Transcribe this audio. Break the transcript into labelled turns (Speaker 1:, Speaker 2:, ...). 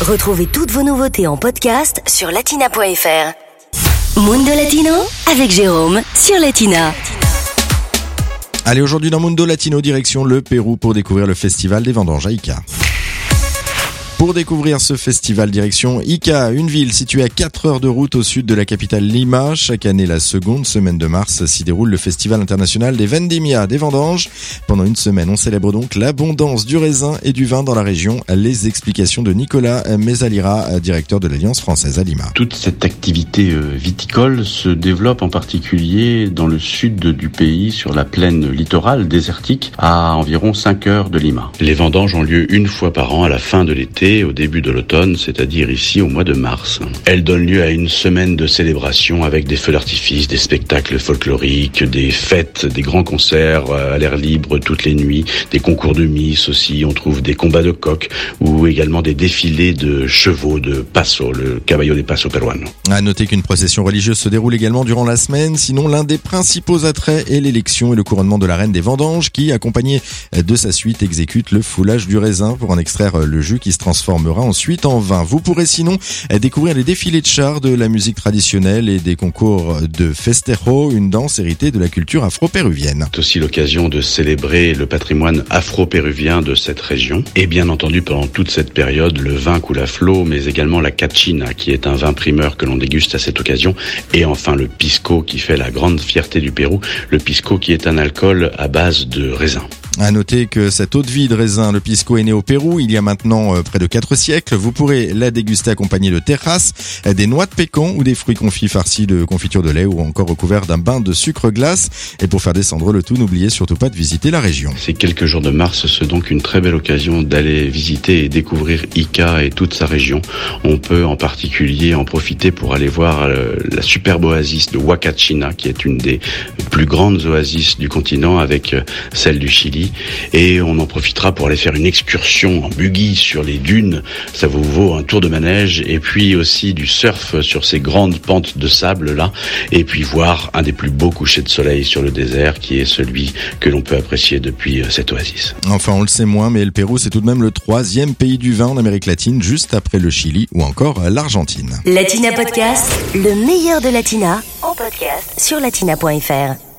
Speaker 1: Retrouvez toutes vos nouveautés en podcast sur latina.fr. Mundo Latino avec Jérôme sur Latina.
Speaker 2: Allez, aujourd'hui dans Mundo Latino, direction le Pérou pour découvrir le festival des vendanges Ica. Pour découvrir ce festival direction Ica, une ville située à 4 heures de route au sud de la capitale Lima. Chaque année, la seconde semaine de mars, s'y déroule le festival international des Vendimia, des vendanges. Pendant une semaine, on célèbre donc l'abondance du raisin et du vin dans la région. Les explications de Nicolas Mesalira, directeur de l'Alliance française à Lima.
Speaker 3: Toute cette activité euh, viticole se développe en particulier dans le sud du pays, sur la plaine littorale désertique, à environ 5 heures de Lima. Les vendanges ont lieu une fois par an à la fin de l'été au début de l'automne, c'est-à-dire ici au mois de mars. Elle donne lieu à une semaine de célébration avec des feux d'artifice, des spectacles folkloriques, des fêtes, des grands concerts euh, à l'air libre toutes les nuits, des concours de miss aussi, on trouve des combats de coqs ou également des défilés de chevaux de Paso, le caballo de Paso peruano.
Speaker 2: À noter qu'une procession religieuse se déroule également durant la semaine, sinon l'un des principaux attraits est l'élection et le couronnement de la reine des vendanges qui, accompagnée de sa suite, exécute le foulage du raisin pour en extraire le jus qui se transforme transformera ensuite en vin. Vous pourrez sinon découvrir les défilés de chars, de la musique traditionnelle et des concours de festejo, une danse héritée de la culture afro-péruvienne.
Speaker 3: C'est aussi l'occasion de célébrer le patrimoine afro-péruvien de cette région. Et bien entendu, pendant toute cette période, le vin coule à flot, mais également la cachina, qui est un vin primeur que l'on déguste à cette occasion. Et enfin le pisco, qui fait la grande fierté du Pérou. Le pisco qui est un alcool à base de raisin.
Speaker 2: À noter que cette eau de vie de raisin, le pisco, est né au Pérou il y a maintenant euh, près de 4 siècles. Vous pourrez la déguster accompagnée de terrasses, des noix de pécan ou des fruits confits farcis de confiture de lait ou encore recouverts d'un bain de sucre glace. Et pour faire descendre le tout, n'oubliez surtout pas de visiter la région.
Speaker 3: Ces quelques jours de mars, c'est donc une très belle occasion d'aller visiter et découvrir Ica et toute sa région. On peut en particulier en profiter pour aller voir euh, la superbe oasis de Huacachina, qui est une des plus grandes oasis du continent avec euh, celle du Chili et on en profitera pour aller faire une excursion en buggy sur les dunes. Ça vous vaut un tour de manège et puis aussi du surf sur ces grandes pentes de sable là et puis voir un des plus beaux couchers de soleil sur le désert qui est celui que l'on peut apprécier depuis euh, cette oasis.
Speaker 2: Enfin, on le sait moins, mais le Pérou c'est tout de même le troisième pays du vin en Amérique latine, juste après le Chili ou encore l'Argentine.
Speaker 1: Latina Podcast, le meilleur de Latina, en podcast sur latina.fr.